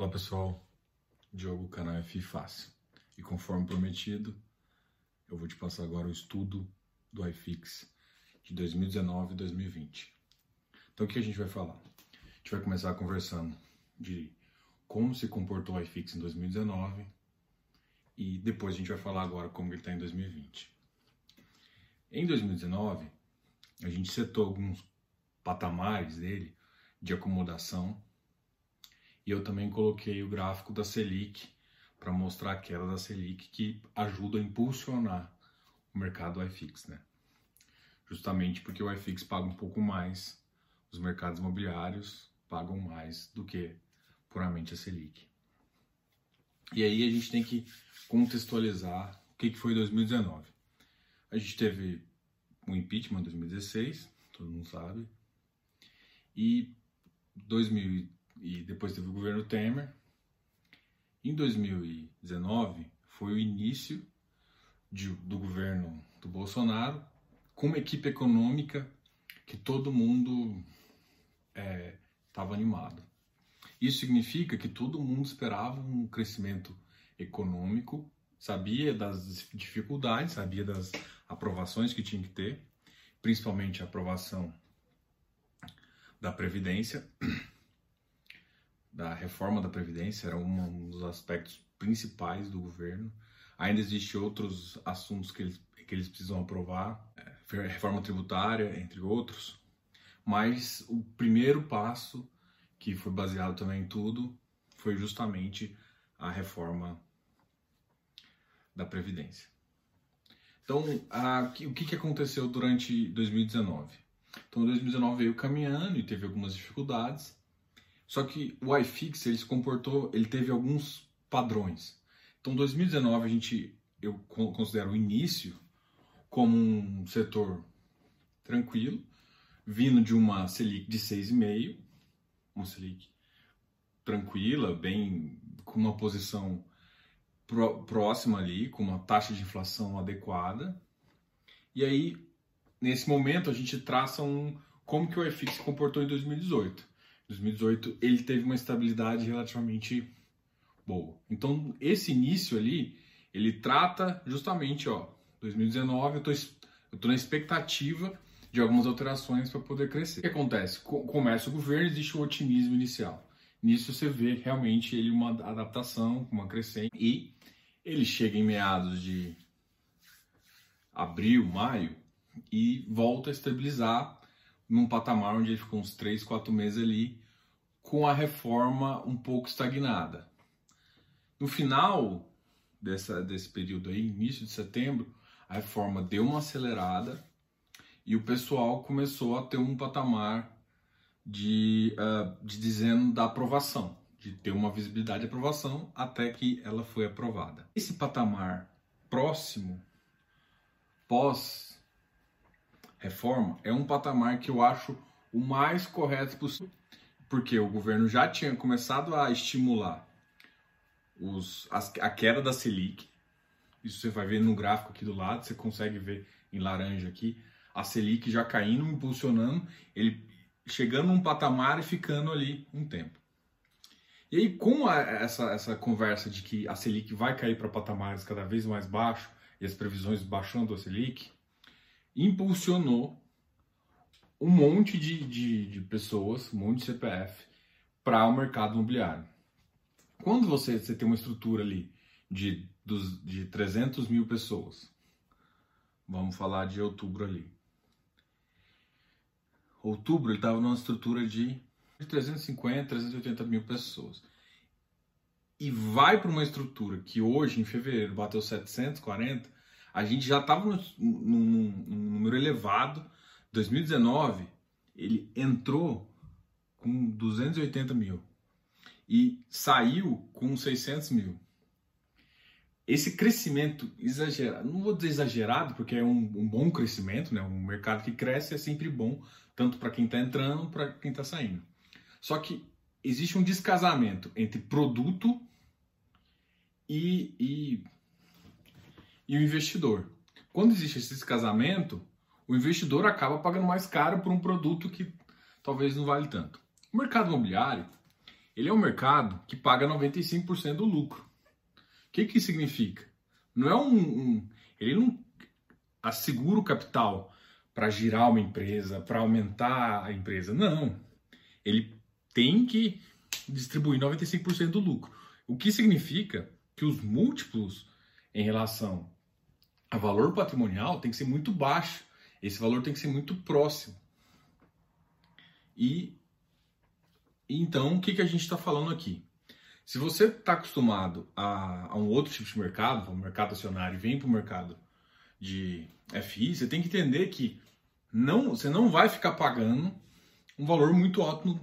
Olá pessoal, Diogo, canal F Fácil. E conforme prometido, eu vou te passar agora o estudo do iFix de 2019 e 2020. Então o que a gente vai falar? A gente vai começar conversando de como se comportou o iFix em 2019 e depois a gente vai falar agora como ele está em 2020. Em 2019, a gente setou alguns patamares dele de acomodação e eu também coloquei o gráfico da Selic para mostrar a queda da Selic que ajuda a impulsionar o mercado iFix, né? Justamente porque o iFix paga um pouco mais, os mercados imobiliários pagam mais do que puramente a Selic. E aí a gente tem que contextualizar o que foi 2019. A gente teve um impeachment em 2016, todo mundo sabe, e 2000 e depois teve o governo Temer. Em 2019 foi o início de, do governo do Bolsonaro com uma equipe econômica que todo mundo estava é, animado. Isso significa que todo mundo esperava um crescimento econômico, sabia das dificuldades, sabia das aprovações que tinha que ter, principalmente a aprovação da Previdência da reforma da Previdência, era um dos aspectos principais do governo. Ainda existem outros assuntos que eles, que eles precisam aprovar, é, reforma tributária, entre outros. Mas o primeiro passo, que foi baseado também em tudo, foi justamente a reforma da Previdência. Então, a, o que, que aconteceu durante 2019? Então, 2019 veio caminhando e teve algumas dificuldades, só que o iFix ele se comportou, ele teve alguns padrões. Então 2019 a gente eu considero o início como um setor tranquilo, vindo de uma Selic de 6,5, uma Selic tranquila, bem com uma posição próxima ali, com uma taxa de inflação adequada. E aí, nesse momento, a gente traça um como que o iFix se comportou em 2018. 2018 ele teve uma estabilidade relativamente boa. Então esse início ali ele trata justamente, ó, 2019 eu tô, na expectativa de algumas alterações para poder crescer. O que acontece? Começa o governo, existe o otimismo inicial. Nisso você vê realmente ele uma adaptação, uma crescente e ele chega em meados de abril, maio e volta a estabilizar num patamar onde ele ficou uns 3, 4 meses ali com a reforma um pouco estagnada. No final dessa, desse período aí, início de setembro, a reforma deu uma acelerada e o pessoal começou a ter um patamar de, uh, de dizendo da aprovação, de ter uma visibilidade de aprovação até que ela foi aprovada. Esse patamar próximo, pós reforma, é um patamar que eu acho o mais correto possível porque o governo já tinha começado a estimular os, a queda da Selic. Isso você vai ver no gráfico aqui do lado, você consegue ver em laranja aqui, a Selic já caindo, impulsionando, ele chegando num patamar e ficando ali um tempo. E aí, com a, essa, essa conversa de que a Selic vai cair para patamares cada vez mais baixos e as previsões baixando a Selic, impulsionou um monte de, de, de pessoas, um monte de CPF para o mercado imobiliário. Quando você, você tem uma estrutura ali de, dos, de 300 mil pessoas, vamos falar de outubro ali. Outubro ele estava numa estrutura de 350, 380 mil pessoas. E vai para uma estrutura que hoje, em fevereiro, bateu 740, a gente já estava num, num, num número elevado 2019 ele entrou com 280 mil e saiu com 600 mil. Esse crescimento exagerado, não vou dizer exagerado, porque é um, um bom crescimento, né? um mercado que cresce é sempre bom, tanto para quem está entrando para quem está saindo. Só que existe um descasamento entre produto e, e, e o investidor. Quando existe esse descasamento, o investidor acaba pagando mais caro por um produto que talvez não vale tanto. O mercado imobiliário ele é um mercado que paga 95% do lucro. O que, que significa? Não é um, um ele não assegura o capital para girar uma empresa, para aumentar a empresa. Não. Ele tem que distribuir 95% do lucro. O que significa que os múltiplos em relação a valor patrimonial tem que ser muito baixo. Esse valor tem que ser muito próximo. E então o que, que a gente está falando aqui? Se você está acostumado a, a, um outro tipo de mercado, o mercado acionário, vem para o mercado de FI, você tem que entender que não, você não vai ficar pagando um valor muito alto,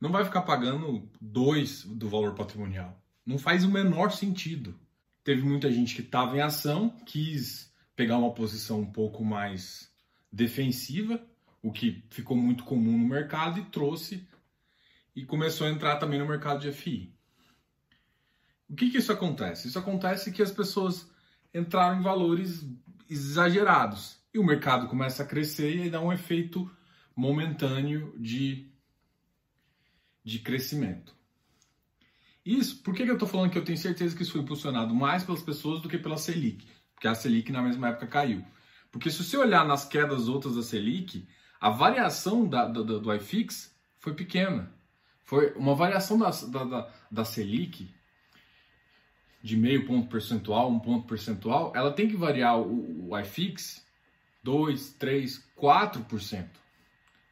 não vai ficar pagando dois do valor patrimonial. Não faz o menor sentido. Teve muita gente que estava em ação, quis pegar uma posição um pouco mais defensiva, o que ficou muito comum no mercado, e trouxe e começou a entrar também no mercado de FI. O que, que isso acontece? Isso acontece que as pessoas entraram em valores exagerados e o mercado começa a crescer e aí dá um efeito momentâneo de, de crescimento. Isso, por que, que eu estou falando que eu tenho certeza que isso foi impulsionado mais pelas pessoas do que pela Selic? Porque a Selic na mesma época caiu. Porque se você olhar nas quedas outras da Selic, a variação da, do, do iFix foi pequena. Foi uma variação da, da, da, da Selic de meio ponto percentual, um ponto percentual, ela tem que variar o, o iFix 2, 3, 4%.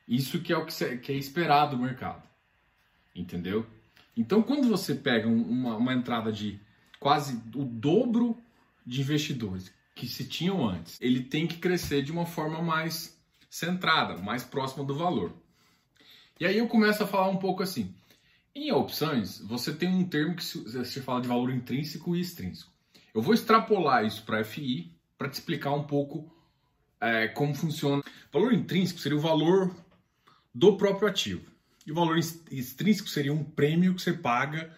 Isso que é o que, que é esperado do mercado. Entendeu? Então, quando você pega uma, uma entrada de quase o dobro de investidores que se tinham antes, ele tem que crescer de uma forma mais centrada, mais próxima do valor. E aí eu começo a falar um pouco assim. Em opções, você tem um termo que se fala de valor intrínseco e extrínseco. Eu vou extrapolar isso para FI para te explicar um pouco é, como funciona. Valor intrínseco seria o valor do próprio ativo. E o valor extrínseco seria um prêmio que você paga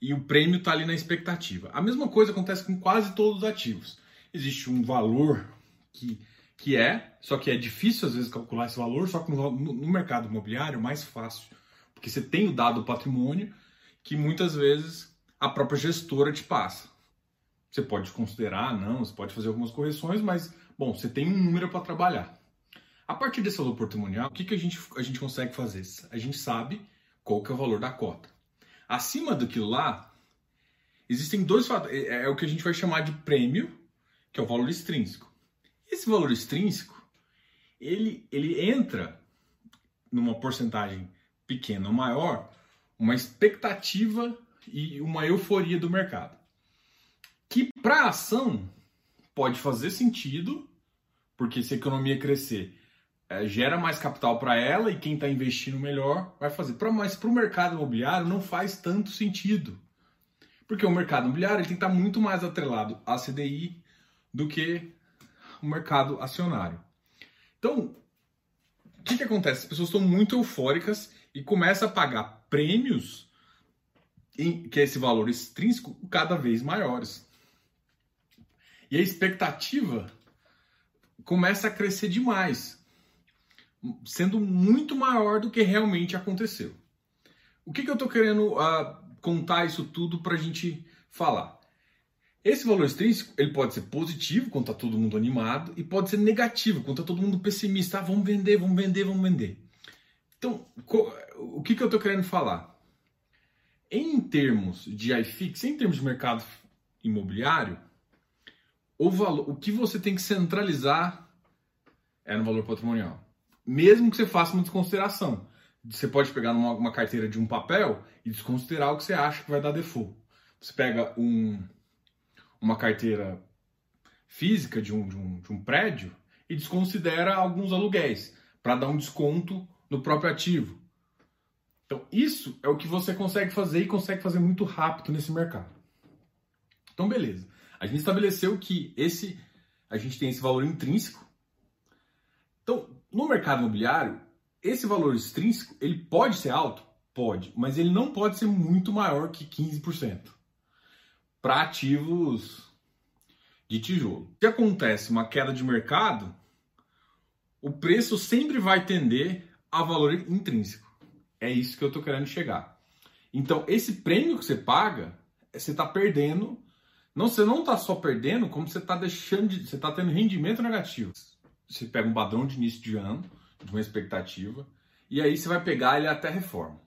e o prêmio está ali na expectativa. A mesma coisa acontece com quase todos os ativos. Existe um valor que que é, só que é difícil às vezes calcular esse valor, só que no, no mercado imobiliário é mais fácil, porque você tem o dado do patrimônio que muitas vezes a própria gestora te passa. Você pode considerar, não, você pode fazer algumas correções, mas, bom, você tem um número para trabalhar. A partir desse valor patrimonial, o que, que a, gente, a gente consegue fazer? A gente sabe qual que é o valor da cota. Acima daquilo lá, existem dois fatores, é, é o que a gente vai chamar de prêmio, que é o valor extrínseco. Esse valor extrínseco, ele, ele entra numa porcentagem pequena ou maior, uma expectativa e uma euforia do mercado. Que para a ação pode fazer sentido, porque se a economia crescer, é, gera mais capital para ela e quem está investindo melhor vai fazer. Pra, mas para o mercado imobiliário não faz tanto sentido. Porque o mercado imobiliário ele tem que estar tá muito mais atrelado à CDI do que o mercado acionário. Então, o que, que acontece? As pessoas estão muito eufóricas e começam a pagar prêmios, em, que é esse valor extrínseco, cada vez maiores. E a expectativa começa a crescer demais, sendo muito maior do que realmente aconteceu. O que, que eu estou querendo uh, contar isso tudo para a gente falar? Esse valor extrínseco ele pode ser positivo, quando está todo mundo animado, e pode ser negativo, quando está todo mundo pessimista. Ah, vamos vender, vamos vender, vamos vender. Então, o que, que eu estou querendo falar? Em termos de iFix, em termos de mercado imobiliário, o, valor, o que você tem que centralizar é no valor patrimonial. Mesmo que você faça uma desconsideração. Você pode pegar uma carteira de um papel e desconsiderar o que você acha que vai dar default. Você pega um, uma carteira física de um, de um, de um prédio e desconsidera alguns aluguéis para dar um desconto no próprio ativo. Então, isso é o que você consegue fazer e consegue fazer muito rápido nesse mercado. Então, beleza. A gente estabeleceu que esse a gente tem esse valor intrínseco. Então, no mercado imobiliário, esse valor extrínseco, ele pode ser alto? Pode, mas ele não pode ser muito maior que 15% para ativos de tijolo. Se acontece uma queda de mercado, o preço sempre vai tender a valor intrínseco. É isso que eu estou querendo chegar. Então, esse prêmio que você paga, você está perdendo. Não, você não está só perdendo, como você está deixando de. Você está tendo rendimento negativo. Você pega um padrão de início de ano, de uma expectativa, e aí você vai pegar ele até a reforma,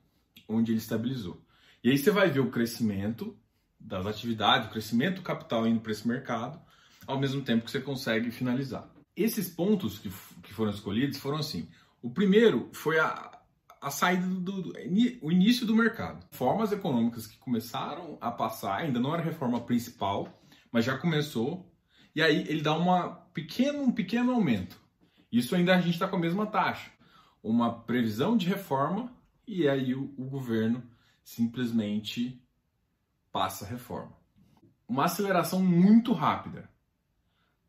onde ele estabilizou. E aí você vai ver o crescimento das atividades, o crescimento do capital indo para esse mercado, ao mesmo tempo que você consegue finalizar. Esses pontos que, que foram escolhidos foram assim: o primeiro foi a, a saída do, do, o início do mercado. Formas econômicas que começaram a passar, ainda não era a reforma principal, mas já começou. E aí ele dá uma pequeno, um pequeno aumento. Isso ainda a gente está com a mesma taxa. Uma previsão de reforma e aí o, o governo simplesmente passa a reforma. Uma aceleração muito rápida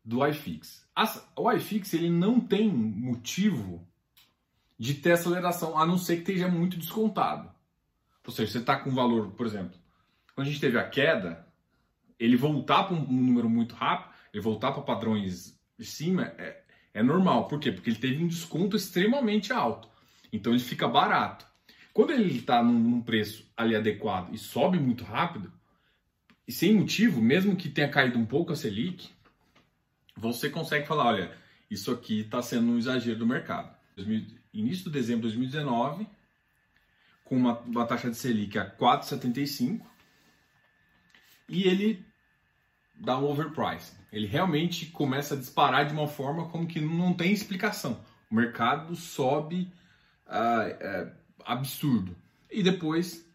do iFix. O iFix ele não tem motivo de ter aceleração, a não ser que esteja muito descontado. Ou seja, você está com valor, por exemplo, quando a gente teve a queda, ele voltar para um número muito rápido, ele voltar para padrões de cima, é, é normal. Por quê? Porque ele teve um desconto extremamente alto. Então ele fica barato. Quando ele está num, num preço ali adequado e sobe muito rápido, e sem motivo, mesmo que tenha caído um pouco a Selic, você consegue falar, olha, isso aqui está sendo um exagero do mercado. Início de dezembro de 2019, com uma, uma taxa de Selic a 4,75, e ele dá um overprice. Ele realmente começa a disparar de uma forma como que não tem explicação. O mercado sobe uh, uh, absurdo. E depois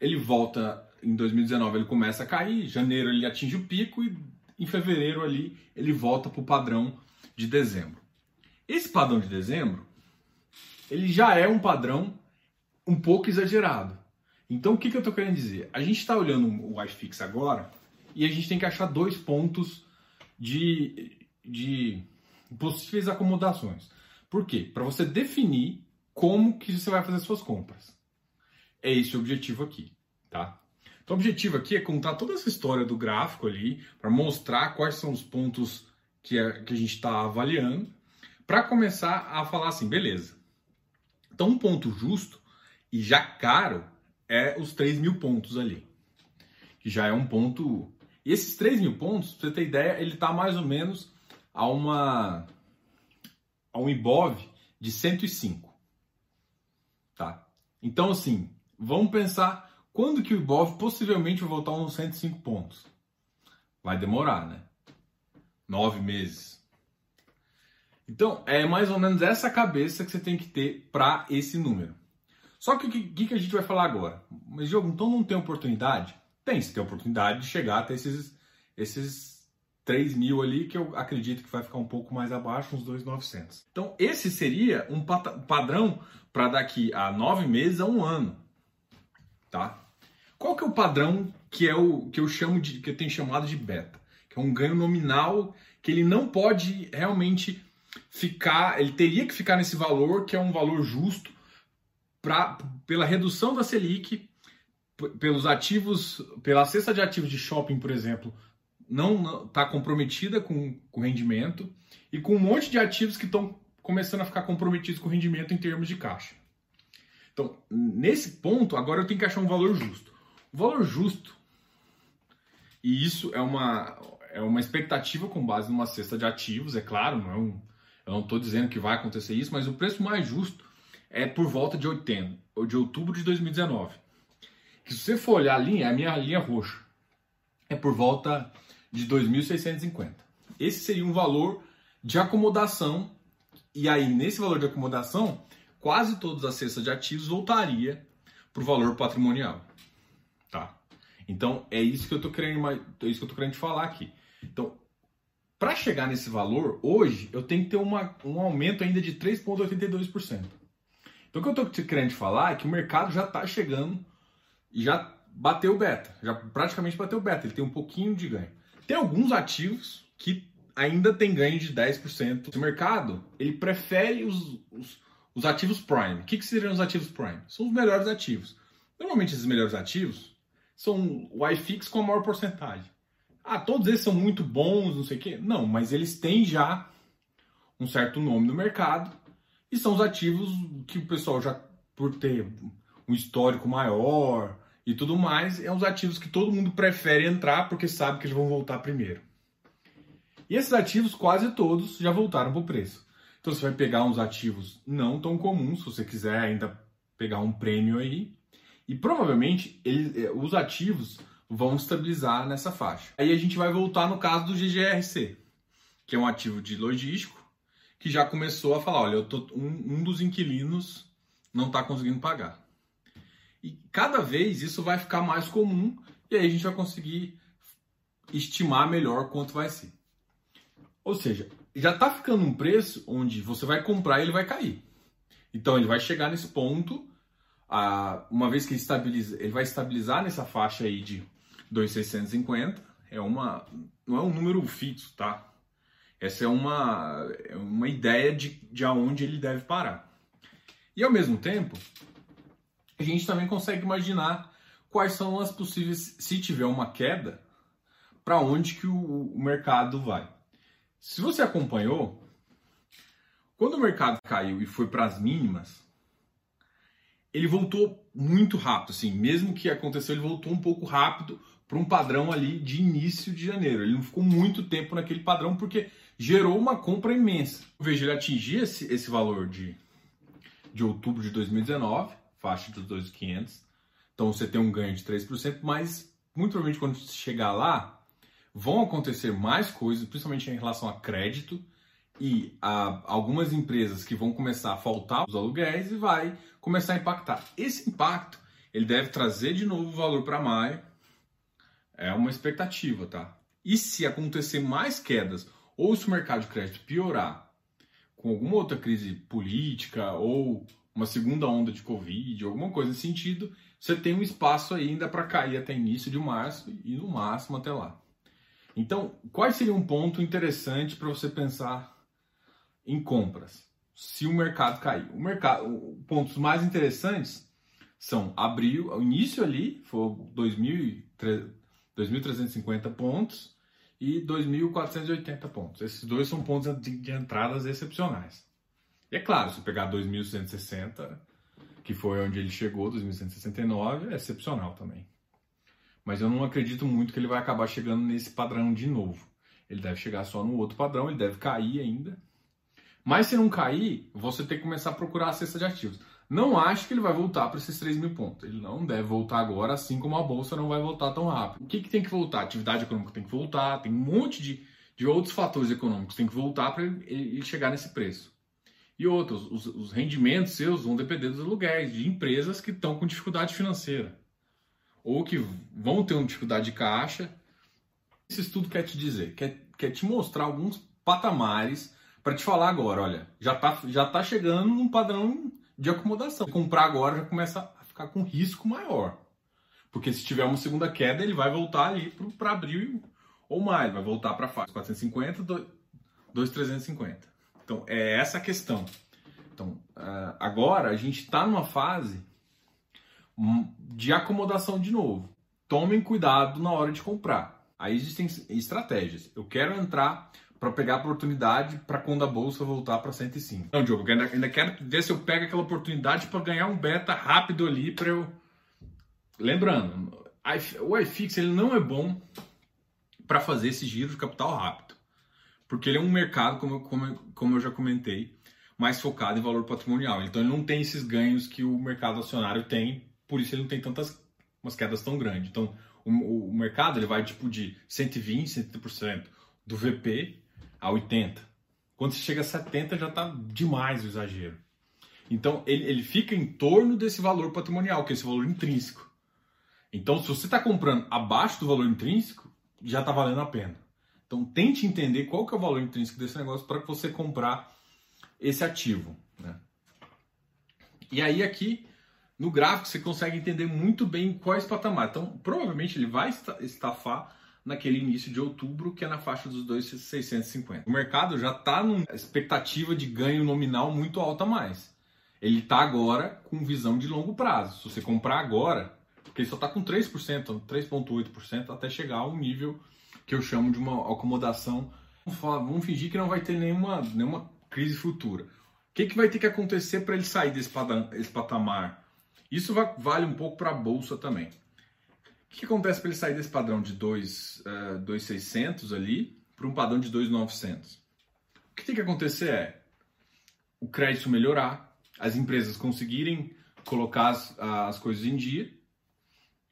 ele volta em 2019, ele começa a cair, janeiro ele atinge o pico e em fevereiro ali ele volta para o padrão de dezembro. Esse padrão de dezembro, ele já é um padrão um pouco exagerado. Então o que, que eu estou querendo dizer? A gente está olhando o iFix agora e a gente tem que achar dois pontos de, de possíveis acomodações. Por quê? Para você definir como que você vai fazer suas compras. É esse o objetivo aqui, tá? Então, o objetivo aqui é contar toda essa história do gráfico ali, para mostrar quais são os pontos que, é, que a gente está avaliando, para começar a falar assim, beleza. Então, um ponto justo e já caro é os 3 mil pontos ali, que já é um ponto. E esses 3 mil pontos, para você ter ideia, ele está mais ou menos a uma a um IBOV de 105. Tá? Então, assim, vamos pensar quando que o Ibov possivelmente vai voltar uns 105 pontos? Vai demorar, né? Nove meses. Então, é mais ou menos essa cabeça que você tem que ter para esse número. Só que o que, que, a gente vai falar agora? Mas, Diogo, então não tem oportunidade? Tem, você tem oportunidade de chegar até esses, esses 3 mil ali, que eu acredito que vai ficar um pouco mais abaixo, uns 2,900. Então, esse seria um padrão para daqui a nove meses a um ano. Tá? Qual que é o padrão que é o que eu chamo de que eu tenho chamado de beta, que é um ganho nominal que ele não pode realmente ficar, ele teria que ficar nesse valor que é um valor justo para pela redução da Selic, pelos ativos, pela cesta de ativos de shopping, por exemplo, não está comprometida com, com rendimento e com um monte de ativos que estão começando a ficar comprometidos com rendimento em termos de caixa. Então, nesse ponto, agora eu tenho que achar um valor justo. Valor justo, e isso é uma, é uma expectativa com base numa cesta de ativos, é claro, não é eu não estou dizendo que vai acontecer isso, mas o preço mais justo é por volta de 80, ou de outubro de 2019. Que se você for olhar a linha, é a minha linha roxa, é por volta de 2.650. Esse seria um valor de acomodação, e aí nesse valor de acomodação, quase todas as cestas de ativos voltaria para o valor patrimonial. Então é isso que eu tô querendo, é isso que eu tô querendo te falar aqui. Então, para chegar nesse valor, hoje eu tenho que ter uma, um aumento ainda de 3,82%. Então o que eu estou querendo te falar é que o mercado já está chegando e já bateu o beta, já praticamente bateu o beta, ele tem um pouquinho de ganho. Tem alguns ativos que ainda tem ganho de 10%. O mercado, ele prefere os, os, os ativos prime. O que, que seriam os ativos prime? São os melhores ativos. Normalmente esses melhores ativos são o iFix com a maior porcentagem. Ah, todos esses são muito bons, não sei o quê. Não, mas eles têm já um certo nome no mercado e são os ativos que o pessoal já, por ter um histórico maior, e tudo mais, é os ativos que todo mundo prefere entrar porque sabe que eles vão voltar primeiro. E esses ativos, quase todos, já voltaram para o preço. Então você vai pegar uns ativos não tão comuns, se você quiser ainda pegar um prêmio aí, e provavelmente ele, eh, os ativos vão estabilizar nessa faixa. Aí a gente vai voltar no caso do GGRC, que é um ativo de logístico, que já começou a falar, olha, tô, um, um dos inquilinos não está conseguindo pagar. E cada vez isso vai ficar mais comum e aí a gente vai conseguir estimar melhor quanto vai ser. Ou seja, já está ficando um preço onde você vai comprar e ele vai cair. Então ele vai chegar nesse ponto, uma vez que ele, estabiliza, ele vai estabilizar nessa faixa aí de 2,650. É uma, não é um número fixo, tá? Essa é uma, é uma ideia de, de aonde ele deve parar. E ao mesmo tempo, a gente também consegue imaginar quais são as possíveis, se tiver uma queda, para onde que o, o mercado vai. Se você acompanhou, quando o mercado caiu e foi para as mínimas, ele voltou muito rápido, assim, mesmo que aconteceu, ele voltou um pouco rápido para um padrão ali de início de janeiro. Ele não ficou muito tempo naquele padrão porque gerou uma compra imensa. Eu vejo ele atingir esse, esse valor de, de outubro de 2019, faixa dos 2.500. Então você tem um ganho de 3%, mas muito provavelmente quando chegar lá, vão acontecer mais coisas, principalmente em relação a crédito e a algumas empresas que vão começar a faltar os aluguéis e vai começar a impactar. Esse impacto ele deve trazer de novo valor para maio. É uma expectativa, tá? E se acontecer mais quedas ou se o mercado de crédito piorar com alguma outra crise política ou uma segunda onda de Covid, alguma coisa nesse sentido, você tem um espaço ainda para cair até início de março e no máximo até lá. Então, qual seria um ponto interessante para você pensar em compras? Se o mercado cair, o mercado, pontos mais interessantes são abril, o início ali foi 2.350 pontos e 2.480 pontos. Esses dois são pontos de, entradas excepcionais. E é claro, se pegar 2.160, que foi onde ele chegou, 2.169, é excepcional também. Mas eu não acredito muito que ele vai acabar chegando nesse padrão de novo. Ele deve chegar só no outro padrão, ele deve cair ainda. Mas se não cair, você tem que começar a procurar a cesta de ativos. Não acho que ele vai voltar para esses 3 mil pontos. Ele não deve voltar agora, assim como a bolsa não vai voltar tão rápido. O que, que tem que voltar? Atividade econômica tem que voltar, tem um monte de, de outros fatores econômicos que tem que voltar para ele, ele chegar nesse preço. E outros, os, os rendimentos seus vão depender dos aluguéis de empresas que estão com dificuldade financeira ou que vão ter uma dificuldade de caixa. Esse estudo quer te dizer, quer, quer te mostrar alguns patamares para te falar agora, olha, já está já tá chegando num padrão de acomodação. Comprar agora já começa a ficar com risco maior. Porque se tiver uma segunda queda, ele vai voltar ali para abril ou mais, vai voltar para a fase 450, 2,350. Então, é essa a questão. Então, ah, agora a gente está numa fase hum, de acomodação de novo. Tomem cuidado na hora de comprar. Aí existem estratégias. Eu quero entrar para pegar a oportunidade para quando a bolsa voltar para 105. Não, Diogo, ainda, ainda quero ver se eu pego aquela oportunidade para ganhar um beta rápido ali para eu. Lembrando, o iFix ele não é bom para fazer esse giro de capital rápido. Porque ele é um mercado, como, como, como eu já comentei, mais focado em valor patrimonial. Então ele não tem esses ganhos que o mercado acionário tem, por isso ele não tem tantas umas quedas tão grandes. Então o, o mercado ele vai tipo de 120, 130% do VP a 80. Quando você chega a 70 já está demais o exagero. Então ele, ele fica em torno desse valor patrimonial, que é esse valor intrínseco. Então se você está comprando abaixo do valor intrínseco, já está valendo a pena. Então tente entender qual que é o valor intrínseco desse negócio para você comprar esse ativo. Né? E aí aqui no gráfico você consegue entender muito bem quais patamares. Então provavelmente ele vai estafar naquele início de outubro que é na faixa dos 2,650. O mercado já está numa expectativa de ganho nominal muito alta mais. Ele está agora com visão de longo prazo. Se você comprar agora, porque ele só está com 3%, 3,8% até chegar a um nível que eu chamo de uma acomodação. Vamos, falar, vamos fingir que não vai ter nenhuma, nenhuma crise futura. O que, que vai ter que acontecer para ele sair desse patamar? Isso vale um pouco para a bolsa também. O que acontece para ele sair desse padrão de 2,600 uh, ali para um padrão de 2,900? O que tem que acontecer é o crédito melhorar, as empresas conseguirem colocar as, as coisas em dia,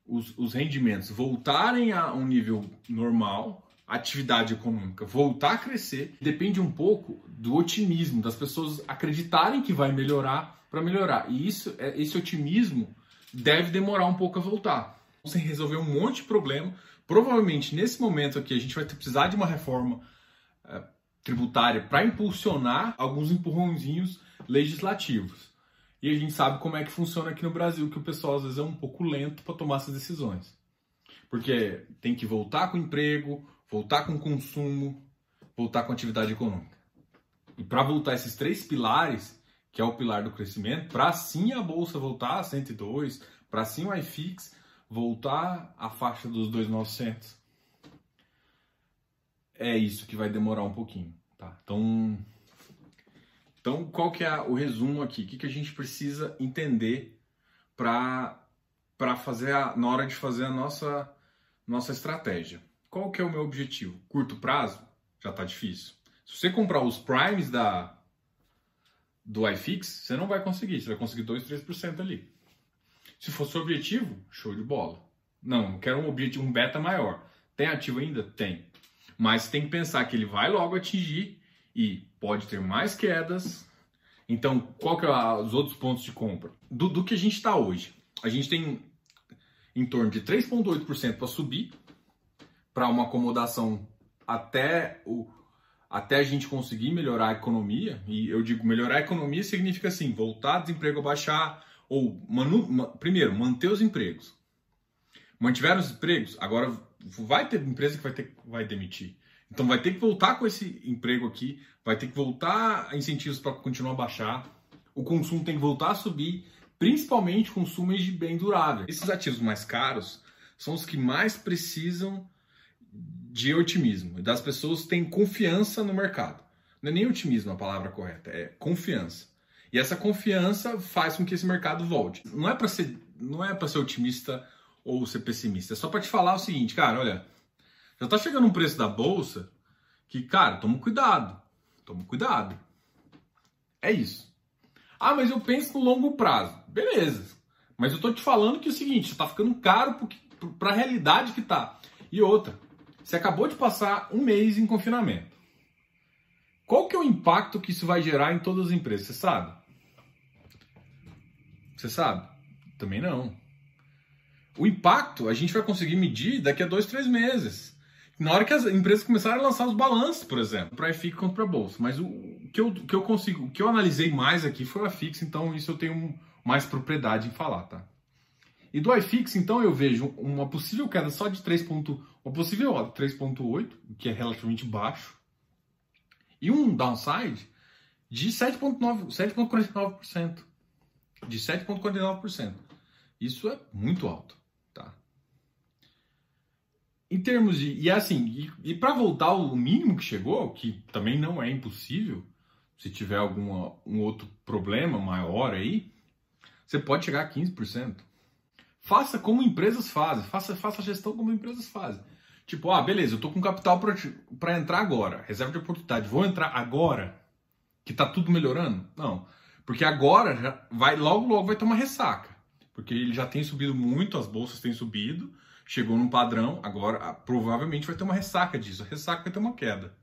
os, os rendimentos voltarem a um nível normal, a atividade econômica voltar a crescer, depende um pouco do otimismo, das pessoas acreditarem que vai melhorar para melhorar. E isso, é, esse otimismo deve demorar um pouco a voltar. Sem resolver um monte de problema, provavelmente nesse momento aqui a gente vai precisar de uma reforma é, tributária para impulsionar alguns empurrãozinhos legislativos. E a gente sabe como é que funciona aqui no Brasil, que o pessoal às vezes é um pouco lento para tomar essas decisões. Porque tem que voltar com o emprego, voltar com o consumo, voltar com a atividade econômica. E para voltar esses três pilares, que é o pilar do crescimento, para sim a bolsa voltar a 102, para sim o iFix voltar à faixa dos 2.900. É isso que vai demorar um pouquinho, tá? Então, então, qual que é o resumo aqui? O que, que a gente precisa entender para fazer a, na hora de fazer a nossa, nossa estratégia? Qual que é o meu objetivo? Curto prazo? Já está difícil. Se você comprar os primes da, do iFix, você não vai conseguir. Você vai conseguir 2, 3% ali. Se for seu objetivo, show de bola. Não, quero um objetivo, um beta maior. Tem ativo ainda? Tem. Mas tem que pensar que ele vai logo atingir e pode ter mais quedas. Então, qual que é os outros pontos de compra? Do, do que a gente está hoje. A gente tem em torno de 3,8% para subir, para uma acomodação até, o, até a gente conseguir melhorar a economia. E eu digo melhorar a economia significa assim, voltar desemprego a baixar, ou manu, primeiro, manter os empregos. Mantiveram os empregos, agora vai ter empresa que vai, ter, vai demitir. Então vai ter que voltar com esse emprego aqui, vai ter que voltar incentivos para continuar a baixar, o consumo tem que voltar a subir, principalmente consumos de bem durável. Esses ativos mais caros são os que mais precisam de otimismo, das pessoas têm confiança no mercado. Não é nem otimismo a palavra correta, é confiança. E essa confiança faz com que esse mercado volte. Não é para ser, não é para ser otimista ou ser pessimista, é só para te falar o seguinte, cara, olha, já tá chegando um preço da bolsa que, cara, toma cuidado. Toma cuidado. É isso. Ah, mas eu penso no longo prazo. Beleza. Mas eu tô te falando que é o seguinte, tá ficando caro para a realidade que tá. E outra, você acabou de passar um mês em confinamento. Qual que é o impacto que isso vai gerar em todas as empresas? Você sabe? Você sabe? Também não. O impacto a gente vai conseguir medir daqui a dois, três meses. Na hora que as empresas começaram a lançar os balanços, por exemplo, para a FIC quanto para a Bolsa. Mas o que, eu, que eu consigo, o que eu analisei mais aqui foi o IFIX, então isso eu tenho mais propriedade em falar, tá? E do iFix, então, eu vejo uma possível queda só de 3. uma possível 3.8, que é relativamente baixo, e um downside de 7.49%. De 7.49%. Isso é muito alto. Em termos de. E assim, e, e para voltar ao mínimo que chegou, que também não é impossível, se tiver algum um outro problema maior aí, você pode chegar a 15%. Faça como empresas fazem, faça, faça a gestão como empresas fazem. Tipo, ah, beleza, eu tô com capital para entrar agora, reserva de oportunidade, vou entrar agora, que tá tudo melhorando? Não, porque agora já vai logo logo vai ter uma ressaca, porque ele já tem subido muito, as bolsas têm subido, chegou num padrão, agora ah, provavelmente vai ter uma ressaca disso. A ressaca vai ter uma queda.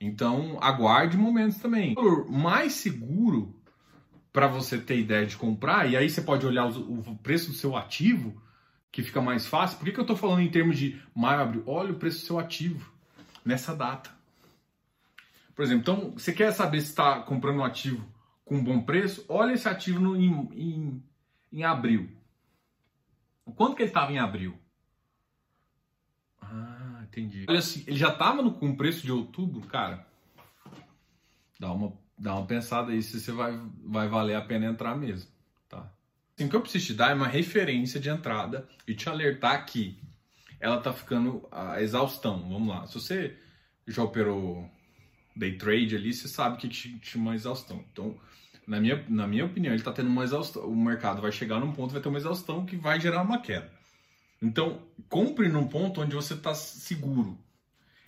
Então, aguarde momentos também. O mais seguro para você ter ideia de comprar, e aí você pode olhar o preço do seu ativo, que fica mais fácil. Por que, que eu estou falando em termos de maio, abril? Olha o preço do seu ativo nessa data. Por exemplo, então, você quer saber se está comprando um ativo com bom preço? Olha esse ativo no, em, em, em abril. Quanto que ele estava em abril? Ah, entendi. Olha assim, ele já estava com o preço de outubro, cara. Dá uma, dá uma pensada aí se você vai, vai valer a pena entrar mesmo, tá? Assim, o que eu preciso te dar é uma referência de entrada e te alertar que ela tá ficando a exaustão. Vamos lá. Se você já operou day trade ali, você sabe que chama uma exaustão. Então, na minha, na minha opinião, ele está tendo uma exaustão. O mercado vai chegar num ponto, vai ter uma exaustão que vai gerar uma queda. Então, compre num ponto onde você está seguro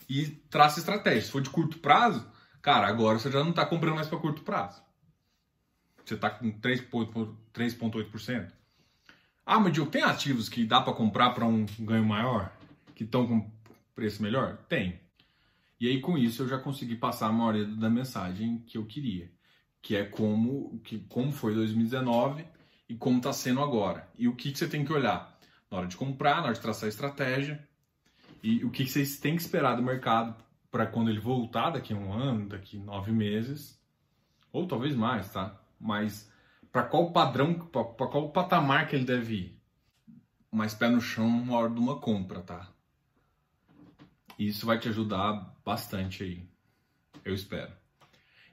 e traça estratégia. Se for de curto prazo, cara, agora você já não está comprando mais para curto prazo. Você está com 3,8%. Ah, mas Diogo, tem ativos que dá para comprar para um ganho maior? Que estão com preço melhor? Tem. E aí, com isso, eu já consegui passar a maioria da mensagem que eu queria, que é como, que, como foi 2019 e como está sendo agora. E o que, que você tem que olhar na hora de comprar, na hora de traçar a estratégia, e o que, que vocês têm que esperar do mercado para quando ele voltar daqui a um ano, daqui a nove meses, ou talvez mais, tá? Mas para qual padrão, para qual patamar que ele deve ir? Mais pé no chão na hora de uma compra, tá? Isso vai te ajudar bastante aí. Eu espero.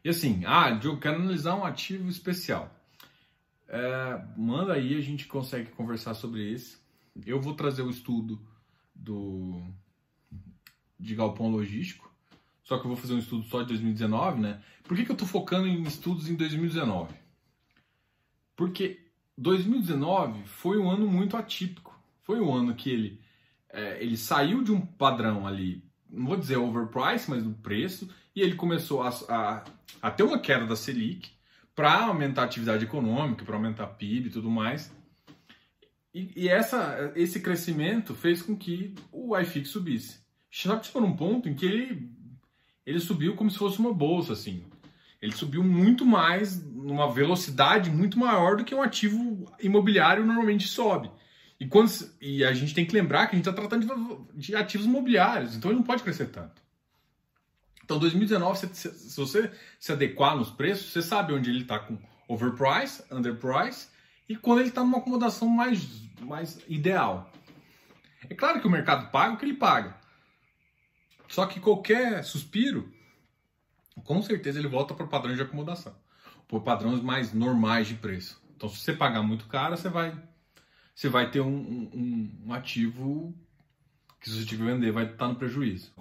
E assim, ah, Diogo, quero analisar um ativo especial. É, manda aí, a gente consegue conversar sobre esse. Eu vou trazer o estudo do de galpão logístico, só que eu vou fazer um estudo só de 2019, né? Por que, que eu estou focando em estudos em 2019? Porque 2019 foi um ano muito atípico. Foi um ano que ele, é, ele saiu de um padrão ali, não vou dizer overprice, mas do preço, e ele começou a, a, a ter uma queda da Selic para aumentar a atividade econômica, para aumentar a PIB e tudo mais. E, e, essa, esse crescimento fez com que o iFix subisse. Só que chegou num ponto em que ele, ele subiu como se fosse uma bolsa, assim. Ele subiu muito mais, numa velocidade muito maior do que um ativo imobiliário normalmente sobe. E, quando, e a gente tem que lembrar que a gente está tratando de, de, ativos imobiliários, então ele não pode crescer tanto. Então, 2019, se, se você se adequar nos preços, você sabe onde ele está com overprice, underprice, e quando ele está numa acomodação mais, mais ideal. É claro que o mercado paga o que ele paga. Só que qualquer suspiro com certeza ele volta para o padrão de acomodação, por padrões mais normais de preço. Então, se você pagar muito caro, você vai, você vai ter um, um, um ativo que, se você tiver vender, vai estar no prejuízo.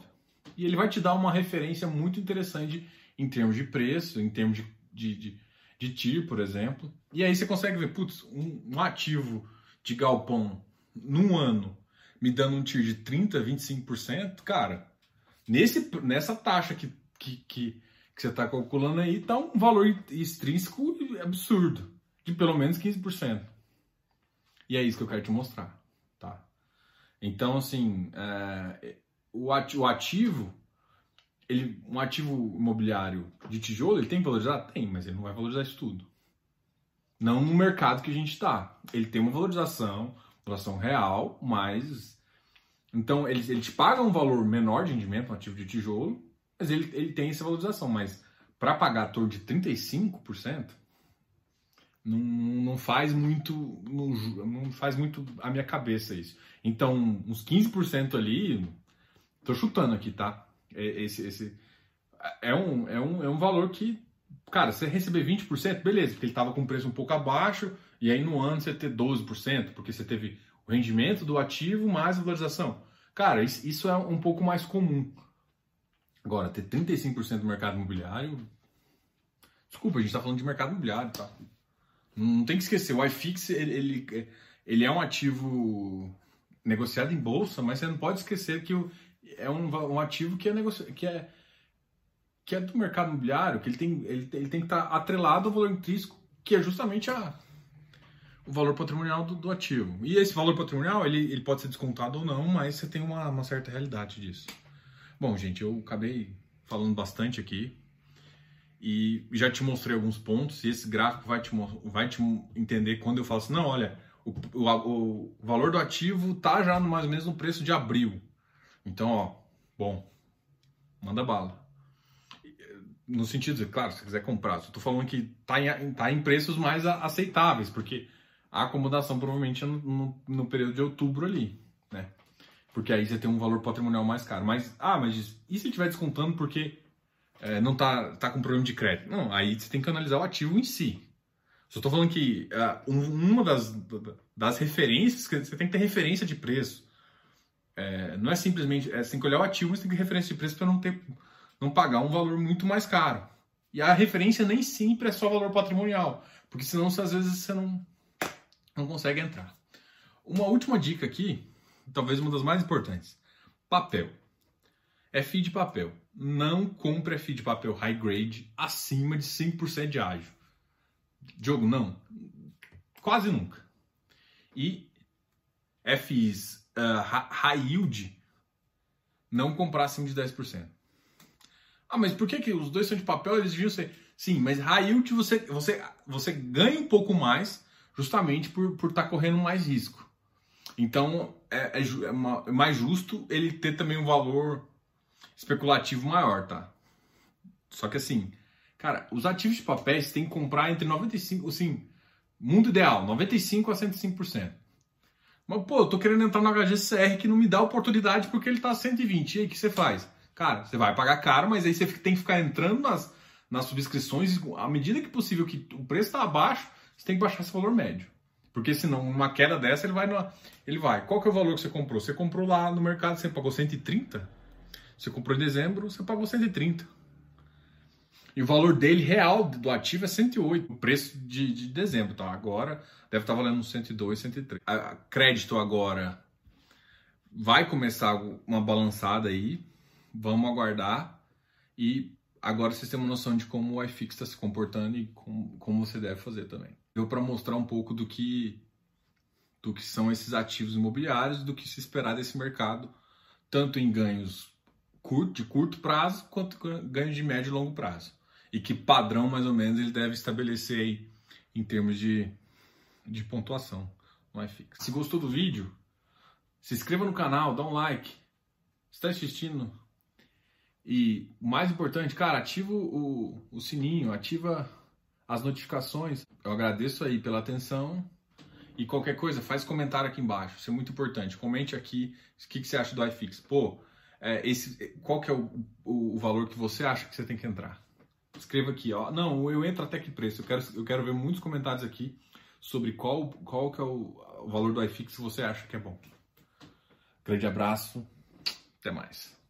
E ele vai te dar uma referência muito interessante em termos de preço, em termos de, de, de, de TIR, por exemplo. E aí você consegue ver, putz, um, um ativo de galpão num ano me dando um TIR de 30%, 25%, cara, nesse, nessa taxa que que, que, que você está calculando aí está um valor extrínseco absurdo, de pelo menos 15%. E é isso que eu quero te mostrar, tá? Então, assim, é, o ativo, ele, um ativo imobiliário de tijolo, ele tem que valorizar? Tem, mas ele não vai valorizar isso tudo. Não no mercado que a gente está. Ele tem uma valorização, valorização real, mas... Então, ele, ele te paga um valor menor de rendimento, um ativo de tijolo, mas ele, ele tem essa valorização. Mas para pagar torno de 35%, não, não faz muito não, não, faz muito a minha cabeça isso. Então, uns 15% ali, tô chutando aqui, tá? É, esse, esse é, um, é, um, é um valor que, cara, você receber 20%, beleza, porque ele estava com preço um pouco abaixo, e aí no ano você ter 12%, porque você teve o rendimento do ativo mais a valorização. Cara, isso é um pouco mais comum. Agora, ter 35% do mercado imobiliário. Desculpa, a gente está falando de mercado imobiliário, tá? Não tem que esquecer, o iFix ele, ele, ele é um ativo negociado em bolsa, mas você não pode esquecer que o, é um, um ativo que é, negoci... que, é, que é do mercado imobiliário, que ele tem, ele, ele tem que estar tá atrelado ao valor intrínseco, que é justamente a, o valor patrimonial do, do, ativo. E esse valor patrimonial ele, ele pode ser descontado ou não, mas você tem uma, uma certa realidade disso. Bom, gente, eu acabei falando bastante aqui e já te mostrei alguns pontos. E esse gráfico vai te, vai te entender quando eu falo assim: não, olha, o, o, o valor do ativo tá já no mais ou menos no preço de abril. Então, ó, bom, manda bala. No sentido de, claro, se quiser comprar, só tô falando que tá em, tá em preços mais aceitáveis, porque a acomodação provavelmente é no, no, no período de outubro ali, né? Porque aí você tem um valor patrimonial mais caro. Mas, ah, mas e se estiver descontando porque é, não tá, tá com problema de crédito? Não, aí você tem que analisar o ativo em si. Só estou falando que uh, uma das, das referências, que você tem que ter referência de preço. É, não é simplesmente, é, você tem que olhar o ativo, mas tem que ter referência de preço para não ter, não pagar um valor muito mais caro. E a referência nem sempre é só valor patrimonial, porque senão às vezes você não, não consegue entrar. Uma última dica aqui talvez uma das mais importantes. Papel. FI de papel. Não compre FI de papel high grade acima de 5% de ágio. Diogo, não. Quase nunca. E FIs uh, high yield não comprar acima de 10%. Ah, mas por que, que os dois são de papel? Eles deviam ser. Sim, mas high yield você, você, você ganha um pouco mais justamente por estar por tá correndo mais risco. Então é, é, é, é mais justo ele ter também um valor especulativo maior, tá? Só que assim, cara, os ativos de papéis tem que comprar entre 95, assim, mundo ideal, 95 a 105%. Mas, pô, eu tô querendo entrar no HGCR que não me dá oportunidade porque ele tá a 120. E aí, o que você faz? Cara, você vai pagar caro, mas aí você tem que ficar entrando nas, nas subscrições. À medida que possível que o preço está abaixo, você tem que baixar esse valor médio. Porque senão, uma queda dessa, ele vai. No, ele vai. Qual que é o valor que você comprou? Você comprou lá no mercado, você pagou 130? Você comprou em dezembro, você pagou 130. E o valor dele real do ativo é 108, o preço de, de dezembro, tá? Agora deve estar valendo uns 102, 103. A, crédito agora vai começar uma balançada aí, vamos aguardar e agora vocês têm uma noção de como o iFix está se comportando e como, como você deve fazer também. Deu para mostrar um pouco do que do que são esses ativos imobiliários, do que se esperar desse mercado, tanto em ganhos curto, de curto prazo quanto ganhos de médio e longo prazo e que padrão mais ou menos ele deve estabelecer aí em termos de, de pontuação no iFix. Se gostou do vídeo, se inscreva no canal, dá um like. Está assistindo? E mais importante, cara, ativa o, o sininho, ativa as notificações. Eu agradeço aí pela atenção. E qualquer coisa, faz comentário aqui embaixo. Isso é muito importante. Comente aqui o que, que você acha do iFix. Pô, é, esse, qual que é o, o, o valor que você acha que você tem que entrar? escreva aqui, ó. Não, eu entro até que preço. Eu quero, eu quero ver muitos comentários aqui sobre qual, qual que é o, o valor do iFix que você acha que é bom. Grande abraço, até mais.